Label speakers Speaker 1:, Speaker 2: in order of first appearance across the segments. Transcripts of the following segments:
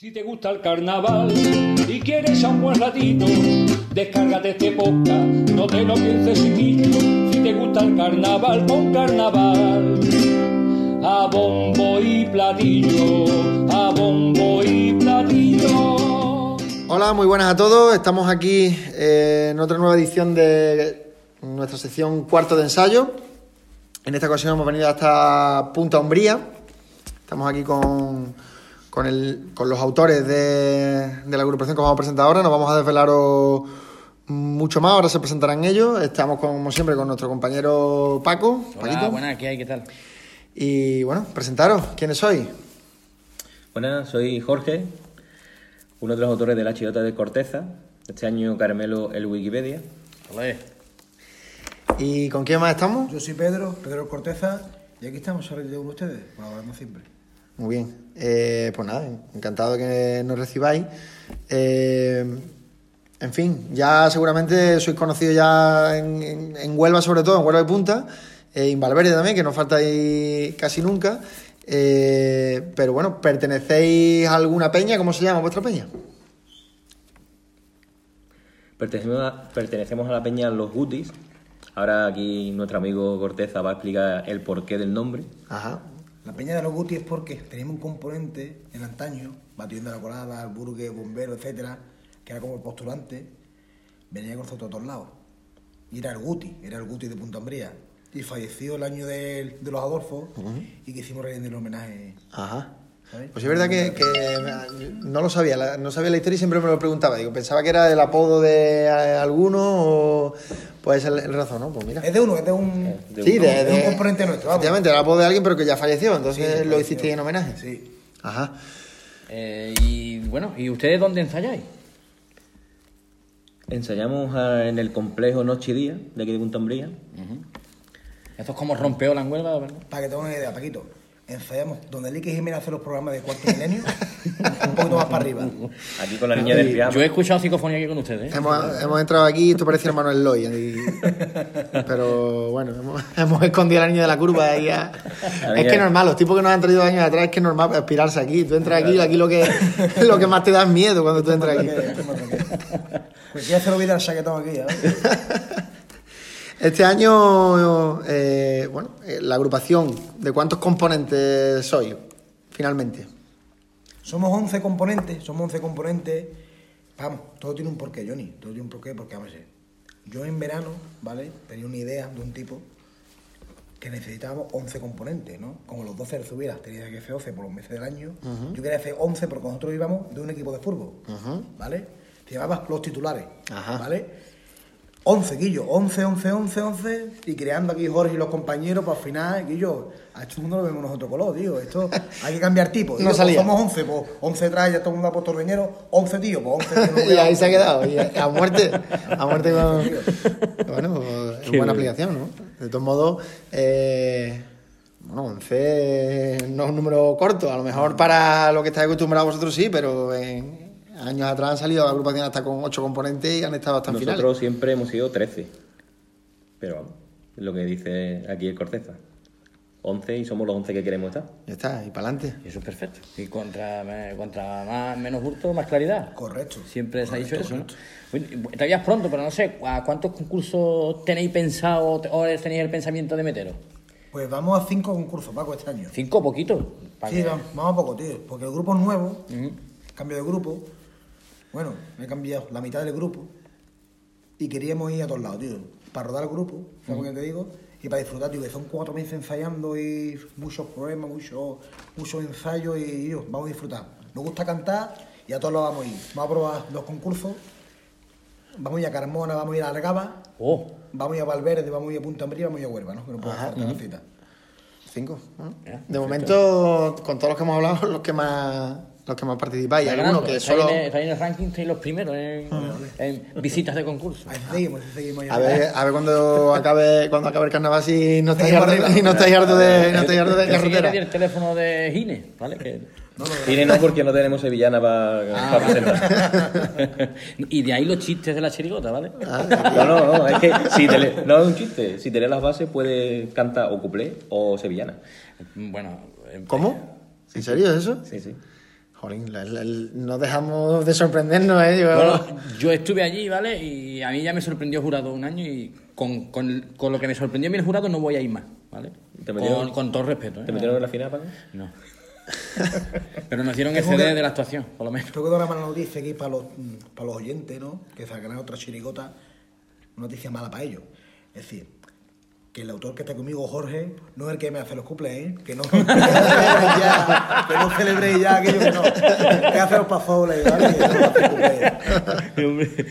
Speaker 1: Si te gusta el carnaval y quieres a un buen ratito, descárgate este podcast, no te lo pienses chiquillo. Si te gusta el carnaval, pon carnaval. A bombo y platillo, a bombo y platillo.
Speaker 2: Hola, muy buenas a todos. Estamos aquí eh, en otra nueva edición de nuestra sección cuarto de ensayo. En esta ocasión hemos venido hasta Punta Umbría. Estamos aquí con, con, el- con los autores de, de la agrupación que vamos a presentar ahora. Nos vamos a desvelaros mucho más. Ahora se presentarán ellos. Estamos como siempre con nuestro compañero Paco.
Speaker 3: Hola,
Speaker 2: Paquito.
Speaker 3: buenas, ¿qué hay? ¿Qué tal?
Speaker 2: Y bueno, presentaros. ¿Quiénes sois?
Speaker 4: Buenas, soy Jorge, uno de los autores de La Chilota de Corteza. Este año Carmelo el Wikipedia.
Speaker 3: Olé.
Speaker 2: ¿Y con quién más estamos?
Speaker 5: Yo soy Pedro, Pedro Corteza, y aquí estamos sobre de ustedes, colaborando siempre.
Speaker 2: Muy bien. Eh, pues nada, encantado de que nos recibáis. Eh, en fin, ya seguramente sois conocidos ya en, en- en Huelva, sobre todo, en Huelva de Punta, eh, en Valverde también, que no faltáis casi nunca. Eh, pero bueno, ¿pertenecéis a alguna peña? ¿Cómo se llama vuestra peña?
Speaker 4: Pertenecemos a, pertenecemos a la peña Los Gutis. Ahora aquí nuestro amigo Corteza va a explicar el porqué del nombre.
Speaker 2: Ajá.
Speaker 5: Peña de los Guti es porque teníamos un componente en antaño, batiendo la colada, el burgue, bombero, etcétera, que era como el postulante, venía con nosotros a todos lados. Y era el Guti, era el Guti de Punta Umbría. Y falleció el año de, de los Adolfos y quisimos rendir el homenaje.
Speaker 2: Ajá. Pues es verdad que, que no lo sabía, la- no sabía la historia y siempre me lo preguntaba. Digo, pensaba que era el apodo de eh, alguno o puede ser el, razón, ¿no? Pues mira.
Speaker 5: Es de uno, es de un,
Speaker 4: de
Speaker 2: Sí, de,
Speaker 5: un componente nuestro. vamos.
Speaker 2: Efectivamente, era el apodo de alguien, pero que ya falleció, entonces
Speaker 5: Sí,
Speaker 2: lo hicisteis en homenaje.
Speaker 5: Sí.
Speaker 2: Ajá.
Speaker 3: Eh, y bueno, ¿y ustedes dónde ensayáis?
Speaker 4: Ensayamos ah, en el complejo Noche y Día, de aquí de Punta Umbría.
Speaker 3: Esto es como rompeola en Huelva, ¿verdad?
Speaker 5: Para que tengan una idea, Paquito. Ensayamos donde Lique Jiménez hace los programas de cuarto milenio, un poquito más para arriba.
Speaker 4: Aquí con la niña del pijama.
Speaker 3: Yo he escuchado psicofonía aquí con ustedes. ¿eh?
Speaker 2: Hemos, hemos entrado aquí y esto parecía hermano Eloy. y- Pero bueno, hemos, hemos escondido al niño de la curva. ahí a- Es que es normal, los tipos que nos han traído años atrás es que es normal aspirarse aquí. Tú entras aquí y aquí lo que, lo que más te da es miedo cuando tú entras aquí.
Speaker 5: Pues quiere hacer olvidar el chaquetón aquí, ¿eh?
Speaker 2: Este año, eh, bueno, eh, la agrupación, ¿de cuántos componentes sois finalmente?
Speaker 5: Somos 11 componentes, somos 11 componentes. Vamos, todo tiene un porqué, Johnny. Todo tiene un porqué porque, vamos a ver. Yo en verano, ¿vale? Tenía una idea de un tipo que necesitábamos 11 componentes, ¿no? Como los 12 de Zubira tenía que ser 12 por los meses del año. Yo quería hacer 11 porque nosotros íbamos de un equipo de fútbol, ¿vale? Se llamaba los titulares,
Speaker 2: Ajá.
Speaker 5: ¿vale? 11, Guillo, 11, 11, 11, 11, y creando aquí Jorge y los compañeros, para al final, Guillo, a este mundo lo vemos nosotros color, tío, esto hay que cambiar tipo.
Speaker 2: No
Speaker 5: Digo, pues
Speaker 2: salía.
Speaker 5: somos 11, pues 11 detrás, ya todo el mundo ha puesto ordeñero, 11 tío, pues 11 tío, no
Speaker 2: y ahí se ha quedado, y a muerte, a muerte con... Bueno, pues, es buena aplicación, ¿no? De todos modos, eh, bueno, 11 no es un número corto, a lo mejor para lo que estáis acostumbrados vosotros sí, pero en años atrás han salido agrupaciones hasta con 8 componentes y han estado hasta en
Speaker 4: Nosotros
Speaker 2: finales.
Speaker 4: siempre hemos sido 13. Pero vamos, es lo que dice aquí el Corteza. 11 y somos los 11 que queremos estar.
Speaker 2: Ya está, y para adelante.
Speaker 3: Eso es perfecto. Y contra, contra más, menos hurto, más claridad.
Speaker 5: Correcto.
Speaker 3: Siempre se ha dicho
Speaker 5: Correcto,
Speaker 3: eso, ¿no? Bueno, Todavía es pronto, pero no sé, ¿a cuántos concursos tenéis pensado o tenéis el pensamiento de meteros?
Speaker 5: Pues vamos a 5 concursos, Paco, este año.
Speaker 3: ¿Cinco poquitos? Para
Speaker 5: Sí,
Speaker 3: que-
Speaker 5: vamos, vamos a poco, tío, porque el grupo es nuevo, cambio de grupo. Bueno, me he cambiado la mitad del grupo y queríamos ir a todos lados, tío, para rodar el grupo, ¿sabes lo que te digo? Y para disfrutar, tío, que son cuatro meses ensayando y muchos problemas, muchos muchos ensayos y tío, vamos a disfrutar. Nos gusta cantar y a todos lados vamos a ir. Vamos a probar los concursos, vamos a ir a Carmona, vamos a ir a Algaba,
Speaker 3: Oh,
Speaker 5: vamos a ir a Valverde, vamos a ir a Punta Ambría, vamos a ir a Huelva, ¿no? Que no puedo faltar la cita.
Speaker 2: Cinco. de momento, con todos los que hemos hablado, los que más los que más participáis.
Speaker 3: Vais
Speaker 2: Algunos que solo...
Speaker 3: en el- estáis en el ranking, estáis los primeros en, en visitas de concurso.
Speaker 5: Ahí seguimos, ahí seguimos. ya.
Speaker 2: A ver, a ver cuando acabe, cuando acabe el carnaval si no estáis
Speaker 5: arriba.
Speaker 2: y no estáis hartos de, no estáis hartos de carretera.
Speaker 3: el teléfono de Gine, ¿vale? Que-
Speaker 4: Tiene no porque no tenemos sevillana para
Speaker 3: Ah,
Speaker 4: presentar.
Speaker 3: y de ahí los chistes de la chirigota, ¿vale?
Speaker 4: No, no, no, es que si te le- no es un chiste. Si te lees las bases, puedes cantar o cuplé o sevillana.
Speaker 3: Bueno, eh,
Speaker 2: ¿Cómo? ¿En serio eso?
Speaker 4: Sí, sí.
Speaker 2: Jolín, la- la- no dejamos de sorprendernos, ¿eh? Yo-
Speaker 3: Bueno, yo estuve allí, ¿vale? Y a mí ya me sorprendió jurado un año y con, con, con lo que me sorprendió a mí el jurado no voy a ir más, ¿vale?
Speaker 4: ¿Te metieron-
Speaker 3: con, con todo respeto, ¿eh?
Speaker 4: ¿Te metieron en la final, Paco?
Speaker 3: No. Pero nos dieron el CD
Speaker 5: que-
Speaker 3: de la actuación, por lo menos.
Speaker 5: Tengo que dar una mala noticia aquí para los, para los oyentes, ¿no? Que sacarán otra chirigota, una noticia mala para ellos. Es decir, que el autor que está conmigo, Jorge, no es el que me hace los cuples, ¿eh? Que no, que no celebréis ya, que no celebréis ya que no. Que hace los pasoles, ¿vale? Que no hace.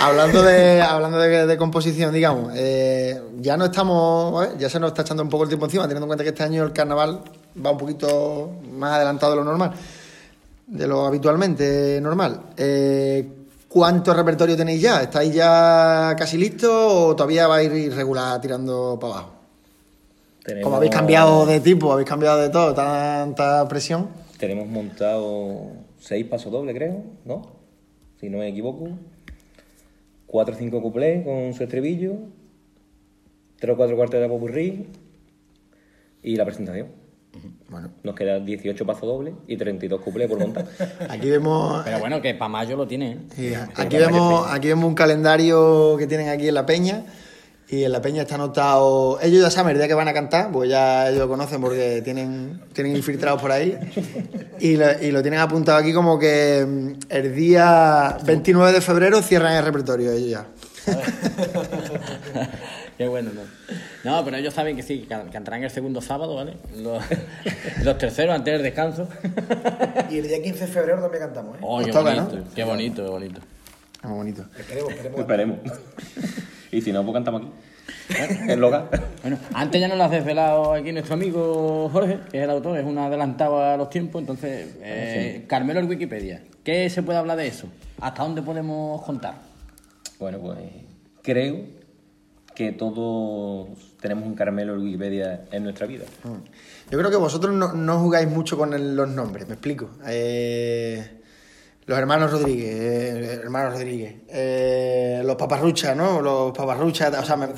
Speaker 2: Hablando de, hablando de, de composición, digamos, eh, ya no estamos, ya se nos está echando un poco el tiempo encima, teniendo en cuenta que este año el carnaval va un poquito más adelantado de lo normal, de lo habitualmente normal. Eh, ¿Cuánto repertorio tenéis ya? ¿Estáis ya casi listos o todavía vais a ir irregular tirando para abajo?
Speaker 4: Tenemos-
Speaker 2: Como habéis cambiado de tipo, habéis cambiado de todo, tanta presión.
Speaker 4: Tenemos montado seis pasos dobles, creo, ¿no? Si no me equivoco. Cuatro o cinco cuplés con su estribillo. Tres o cuatro cuartos de popurrí. Y la presentación.
Speaker 2: Bueno,
Speaker 4: Nos quedan 18 pasos dobles y 32 cuplés por montar.
Speaker 2: aquí vemos
Speaker 3: Pero bueno, que para mayo lo tiene, ¿eh?
Speaker 2: Sí, aquí, vemos, aquí vemos un calendario que tienen aquí en la peña. Y en la peña está anotado. Ellos ya saben el día que van a cantar, pues ya ellos lo conocen porque tienen, tienen infiltrados por ahí. Y lo, y lo tienen apuntado aquí como que mm, el día 29 de febrero cierran el repertorio ellos ya.
Speaker 3: Qué bueno, ¿no? No, pero ellos saben que sí, que can- cantarán el segundo sábado, ¿vale? Los, los terceros antes del descanso.
Speaker 5: Y el día 15 de febrero también cantamos, ¿eh?
Speaker 3: Oh, qué
Speaker 2: toca,
Speaker 3: bonito,
Speaker 2: ¿no?
Speaker 3: qué bonito, qué bonito.
Speaker 2: Es muy bonito.
Speaker 5: Esperemos, esperemos.
Speaker 4: Esperemos. y si no, pues cantamos aquí. En local.
Speaker 3: Bueno, antes ya nos lo has desvelado aquí nuestro amigo Jorge, que es el autor, es un adelantado a los tiempos. Entonces, eh, Carmelo en Wikipedia. ¿Qué se puede hablar de eso? ¿Hasta dónde podemos contar?
Speaker 4: Bueno, pues creo que todos tenemos un caramelo en Wikipedia en nuestra vida.
Speaker 2: Yo creo que vosotros no, no jugáis mucho con el- los nombres, me explico. Eh, los hermanos Rodríguez, eh, hermanos Rodríguez, eh, los paparruchas, ¿no? Los paparruchas, o sea, me-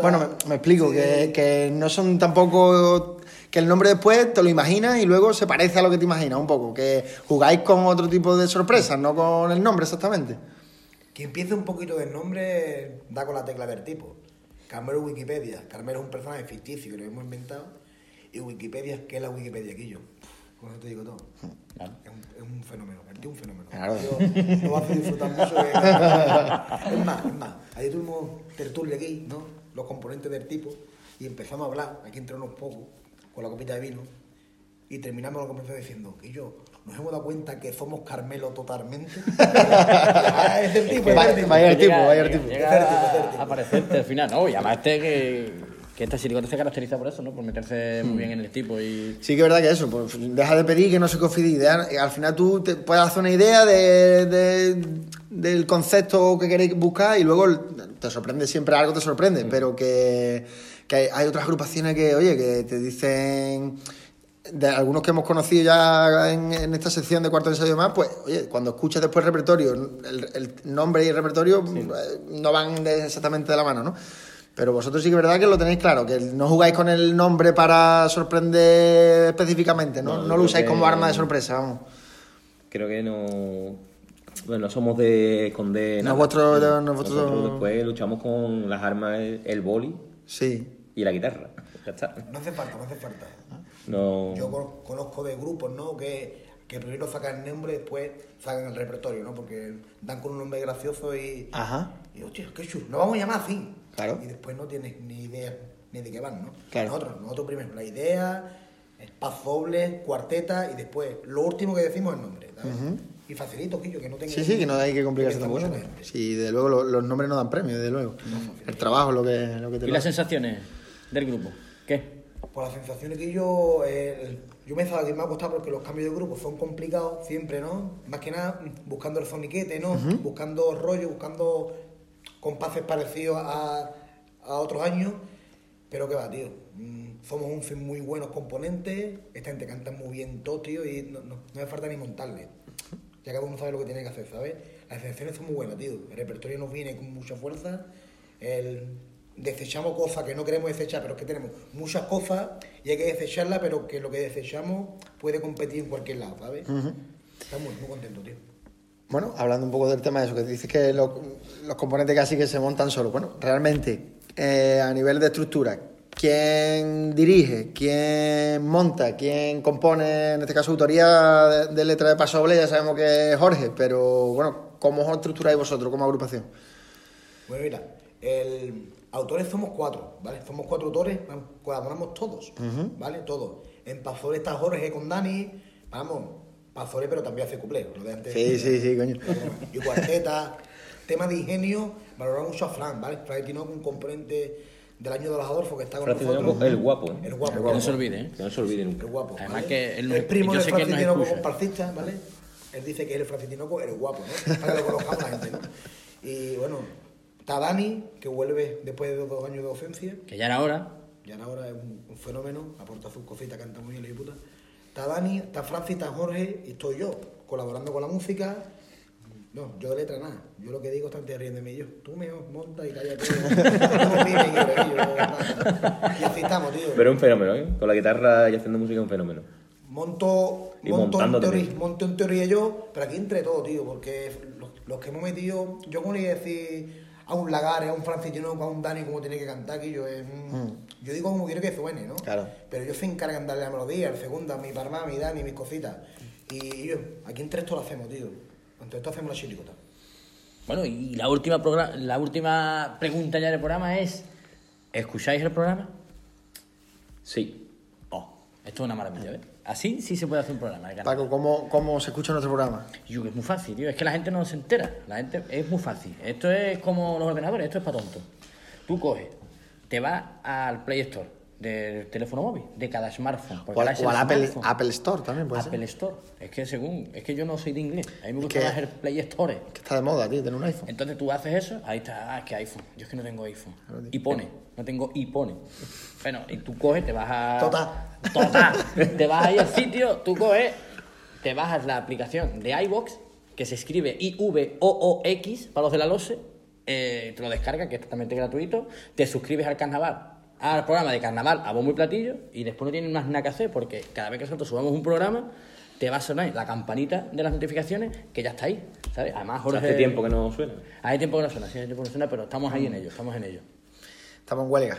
Speaker 2: bueno, me, me explico,
Speaker 5: Sí.
Speaker 2: que, que no son tampoco... Que el nombre después te lo imaginas y luego se parece a lo que te imaginas un poco. Que jugáis con otro tipo de sorpresas, no con el nombre exactamente.
Speaker 5: Que empiece un poquito del nombre, da con la tecla del tipo. Carmelo Wikipedia. Carmelo es un personaje ficticio que lo hemos inventado. Y Wikipedia, ¿qué es la Wikipedia yo? Con eso te digo todo.
Speaker 3: Claro.
Speaker 5: Es un, es un fenómeno, el tío es un fenómeno.
Speaker 2: Claro.
Speaker 5: Yo lo hace disfrutar mucho. que- es más, es más. Ayer tuvimos tertulia aquí, ¿no? Los componentes del tipo. Y empezamos a hablar, aquí entre unos pocos, con la copita de vino. Y terminamos la conversación diciendo que yo nos hemos dado cuenta que somos Carmelo totalmente. Es el tipo, es
Speaker 2: Vaya-
Speaker 5: el tipo.
Speaker 2: vaya el tipo, vaya el tipo.
Speaker 3: a aparecerte al final, ¿no? Y además este que, que esta chirigota se caracteriza por eso, ¿no? Por meterse muy bien en el tipo y...
Speaker 2: Sí que es verdad que eso, pues deja de pedir que no se confíe de idea. Al final tú te puedes hacer una idea de, de- del concepto que queréis buscar y luego te sorprende siempre algo, te sorprende, pero que, que hay, hay otras agrupaciones que, oye, que te dicen de algunos que hemos conocido ya en, en esta sección de cuarto de ensayo y más, pues, oye, cuando escuchas después el repertorio, el, el nombre y el repertorio eh, no van de- exactamente de la mano, ¿no? Pero vosotros sí que es verdad que lo tenéis claro, que no jugáis con el nombre para sorprender específicamente, ¿no?
Speaker 4: No,
Speaker 2: lo usáis como arma de sorpresa, vamos.
Speaker 4: Creo que no. Bueno, no somos de esconder.
Speaker 2: No
Speaker 4: nada.
Speaker 2: vuestro- no vuestro-
Speaker 4: Nosotros después luchamos con las armas, el, el boli
Speaker 2: Sí.
Speaker 4: y la guitarra. Ya está.
Speaker 5: No hace falta, no hace falta.
Speaker 4: No.
Speaker 5: Yo con- conozco de grupos, ¿no? Que, que primero sacan el nombre, después sacan el repertorio, ¿no? Porque dan con un nombre gracioso y.
Speaker 2: Ajá.
Speaker 5: Y hostia, qué chulo, lo vamos a llamar así.
Speaker 2: Claro.
Speaker 5: Y después no tienes ni idea ni de qué van, ¿no?
Speaker 2: Claro.
Speaker 5: Nosotros, nosotros primero, la idea, el paz doble, cuarteta y después lo último que decimos es el nombre, ¿sabes? Y facilito, Quillo, que no tenga.
Speaker 2: Sí, sí, que no hay que complicarse tampoco. Sí, de luego lo- los nombres no dan premio, desde luego. El trabajo es lo que, lo que te
Speaker 3: ¿Y
Speaker 2: lo
Speaker 3: las sensaciones del grupo? ¿Qué?
Speaker 5: Por las sensaciones que yo, el- yo me, he me ha costado porque los cambios de grupo son complicados siempre, ¿no? Más que nada buscando el soniquete, ¿no? Buscando rollo, buscando compases parecidos a, a otros años. Pero que va, tío. Mm, somos un fin muy buenos componentes. Esta gente canta muy bien todo, tío, y no, no, no me falta ni montarle. Ya cada uno sabe lo que tiene que hacer, ¿sabes? Las excepciones son muy buenas, tío. El repertorio nos viene con mucha fuerza. El desechamos cosas que no queremos desechar, pero es que tenemos muchas cosas y hay que desecharlas, pero que lo que desechamos puede competir en cualquier lado, ¿sabes? Estamos muy contentos, tío.
Speaker 2: Bueno, hablando un poco del tema de eso, que dices que lo- los componentes casi que se montan solos. Bueno, realmente, eh, a nivel de estructura, ¿quién dirige? ¿Quién monta? ¿Quién compone, en este caso, autoría de, de letra de Paso Doble? Ya sabemos que es Jorge, pero bueno, ¿cómo os estructuráis vosotros como agrupación?
Speaker 5: Bueno, mira, el, autores somos cuatro, ¿vale? Somos cuatro autores, colaboramos todos, ¿vale? Todos. En Pazole está Jorge con Dani, vamos, Pazole pero también hace cuplé, lo de antes.
Speaker 2: Sí, sí, sí, coño.
Speaker 5: Y cuarteta. Tema de ingenio, valoramos mucho a Fran, ¿vale? Fran Tinoco, un componente del año de los Adolfo que está con
Speaker 4: Francis
Speaker 5: nosotros.
Speaker 4: Tinoco, el guapo, ¿eh?
Speaker 5: El guapo.
Speaker 3: Que no se olvide, ¿eh?
Speaker 4: Que no se olvide nunca.
Speaker 5: El guapo.
Speaker 3: Además
Speaker 5: ¿vale?
Speaker 3: que él no-
Speaker 5: el primo
Speaker 3: yo
Speaker 5: de
Speaker 3: sé que él
Speaker 5: Francis
Speaker 3: nos
Speaker 5: Tinoco
Speaker 3: escucha.
Speaker 5: comparsista, ¿vale? Él dice que es el Francis Tinoco, el guapo, ¿no? Para que lo conozcamos la gente, ¿no? Y bueno, está Dani, que vuelve después de dos años de docencia.
Speaker 3: Que ya era hora.
Speaker 5: Y ahora es un, un fenómeno, aporta sus cositas, canta muy bien, la puta. Está Dani, está Francis, está Jorge y estoy yo, colaborando con la música. No, yo de letra nada. Yo lo que digo está te riendo de mí. Yo, tú me monta y cállate. Y así estamos, tío.
Speaker 4: Pero es un fenómeno, ¿eh? Con la guitarra y haciendo música es un fenómeno.
Speaker 5: Monto,
Speaker 4: Y
Speaker 5: monto,
Speaker 4: montando
Speaker 5: en teoría, monto en teoría yo, pero aquí entre todo, tío, porque los, los que hemos metido, yo como le iba a decir a un Lagares, a un Francis Tinoco, a un Dani como tiene que cantar, que yo es, mm, yo digo como quiero que suene, ¿no?
Speaker 2: Claro.
Speaker 5: Pero ellos se encargan de darle la melodía, el segundo, mi parma, mi Dani, mis cositas. Y yo, aquí entre esto lo hacemos, tío. Entre esto hacemos la chiricota.
Speaker 3: Bueno, y la última, la última pregunta ya del programa es: ¿escucháis el programa?
Speaker 4: Sí.
Speaker 3: Oh, esto es una maravilla, ¿ves? Así sí se puede hacer un programa.
Speaker 2: Paco, ¿cómo, ¿cómo se escucha nuestro programa?
Speaker 3: Yo que es muy fácil, tío. Es que la gente no se entera. La gente es muy fácil. Esto es como los ordenadores, esto es para tontos. Tú coges, te vas al Play Store del teléfono móvil, de cada smartphone.
Speaker 2: O al,
Speaker 3: es
Speaker 2: Apple. Apple Store también puede
Speaker 3: Apple
Speaker 2: ser.
Speaker 3: Store. Es que según, es que yo no soy de inglés. A mí me gusta
Speaker 2: que-
Speaker 3: más el Play Store.
Speaker 2: Que está de moda, tío, tener un iPhone.
Speaker 3: Entonces tú haces eso, ahí está, ah, es que iPhone. Yo es que no tengo iPhone. Y pone, no tengo y pone. Bueno, y tú coges, te vas a.
Speaker 5: Tota.
Speaker 3: Tota. Te vas ahí al sitio, tú coges, te bajas la aplicación de iVox, que se escribe I-V-O-O-X para los de la LOSE, eh, te lo descargas, que es totalmente gratuito, te suscribes al carnaval, al programa de carnaval a bombo y platillo, y después no tienes más nada que hacer, porque cada vez que nosotros subamos un programa, te va a sonar la campanita de las notificaciones, que ya está ahí, ¿sabes? Además, Jorge...
Speaker 4: Hace tiempo que no suena.
Speaker 3: Hace tiempo que no suena, sí, hace tiempo que no suena, pero estamos ahí en ello, estamos en ello.
Speaker 2: Estamos en huelga.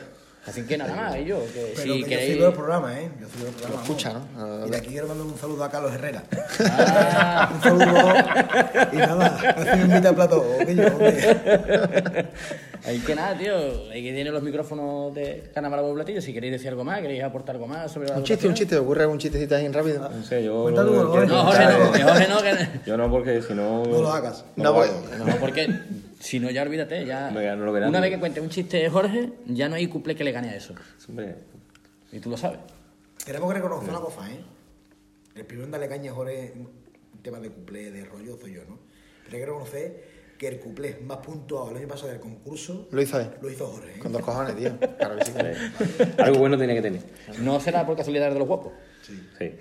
Speaker 3: Así que nada más, y yo, que
Speaker 5: Pero
Speaker 3: si
Speaker 5: que
Speaker 3: queréis...
Speaker 5: yo sigo el programa, ¿eh? Yo sigo el programa.
Speaker 2: Lo escucha. ¿no?
Speaker 5: Y de aquí quiero mandar un saludo a Carlos Herrera.
Speaker 3: Ah,
Speaker 5: un saludo. y nada, así me invita a plato. que yo.
Speaker 3: Ahí que nada, tío. Ahí que tiene los micrófonos de y Platillo. Si queréis decir algo más, queréis aportar algo más sobre la
Speaker 2: Un chiste, un chiste, ocurre un chistecito ahí rápido.
Speaker 4: No sé, yo.
Speaker 5: Jorge.
Speaker 3: No, Jorge no, que Jorge no, que...
Speaker 4: Yo no, porque si no.
Speaker 5: No lo hagas.
Speaker 4: No,
Speaker 2: No,
Speaker 4: lo
Speaker 2: pues-.
Speaker 3: No, porque si no, ya olvídate, ya...
Speaker 4: No, lo
Speaker 3: Una vez que cuente un chiste de Jorge, ya no hay cuplé que le gane a eso.
Speaker 4: Hombre,
Speaker 3: Y tú lo sabes.
Speaker 5: Tenemos que reconocer una cosa, ¿eh? El primero en darle caña a Jorge un tema de cuplé, de rollo, soy yo, ¿no? Pero hay que reconocer que el cuplé más puntuado el año pasado del concurso
Speaker 2: Lo hizo él.
Speaker 5: lo hizo Jorge, ¿eh?
Speaker 2: Con dos cojones, tío. Claro que sí.
Speaker 4: algo bueno tiene que tener.
Speaker 3: No será por casualidad de los guapos.
Speaker 4: Sí.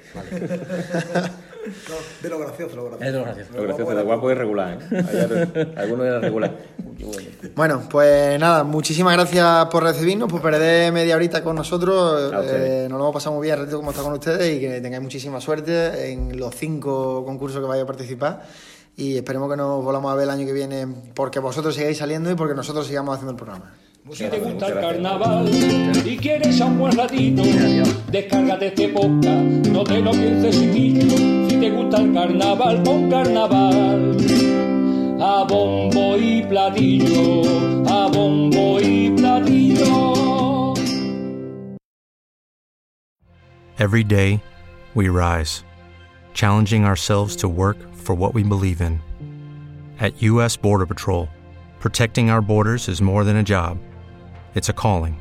Speaker 5: No, de lo gracioso, lo gracioso.
Speaker 3: Es de lo gracioso.
Speaker 4: Lo gracioso de guapo es regular, ¿eh? Algunos eran regular.
Speaker 2: Bueno, pues nada, muchísimas gracias por recibirnos, por perder media horita con nosotros. Eh, nos lo hemos pasado muy bien el ratito como está con ustedes y que tengáis muchísima suerte en los cinco concursos que vais a participar. Y esperemos que nos volvamos a ver el año que viene porque vosotros sigáis saliendo y porque nosotros sigamos haciendo el programa.
Speaker 1: Si te gusta el carnaval y quieres a un buen ratito, descárgate este podcast, no te lo pienses chiquito. Gusta el carnaval, pon carnaval. A bombo y platillo, a bombo y platillo.
Speaker 6: Every day, we rise, challenging ourselves to work for what we believe in. At U.S. Border Patrol, protecting our borders is more than a job, it's a calling.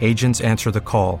Speaker 6: Agents answer the call,